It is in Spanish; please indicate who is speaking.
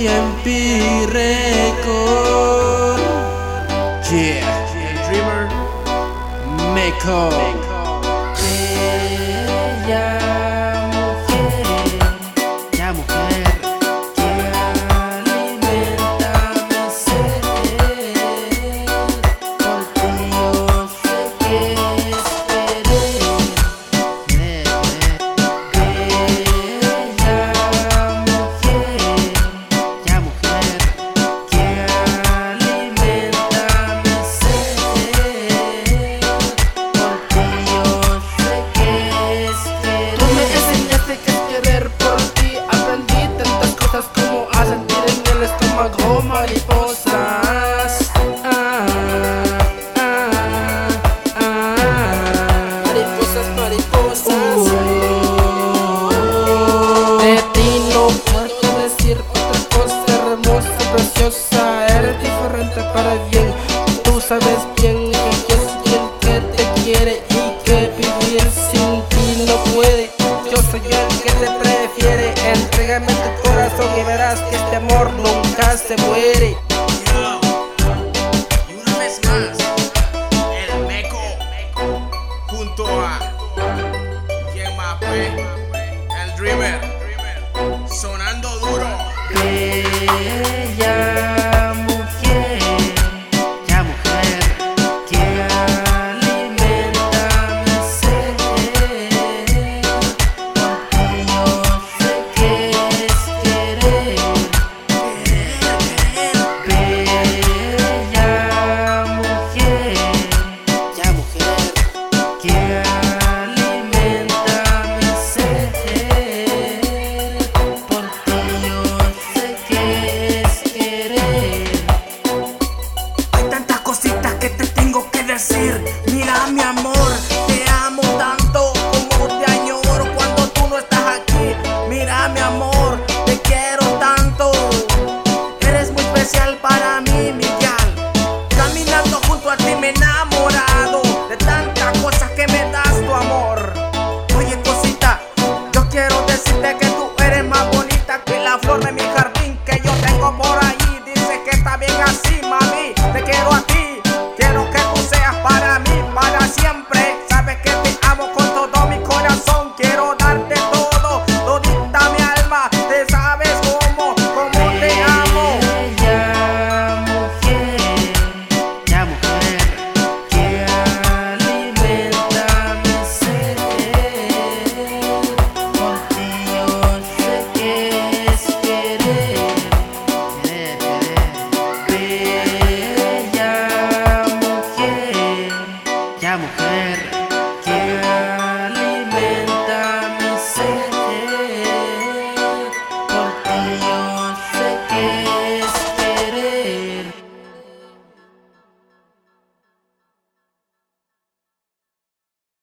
Speaker 1: BMP Record. Yeah, yeah.
Speaker 2: Dreamer,
Speaker 1: eres diferente para bien. Tú sabes bien que yo soy el que te quiere y que vivir sin ti no puede. Yo soy el que te prefiere. Entrégame tu corazón y verás que este amor nunca se muere.
Speaker 2: Y una vez más, el Meco junto a Yemape, el Dreamer, sonando duro.
Speaker 1: Ella.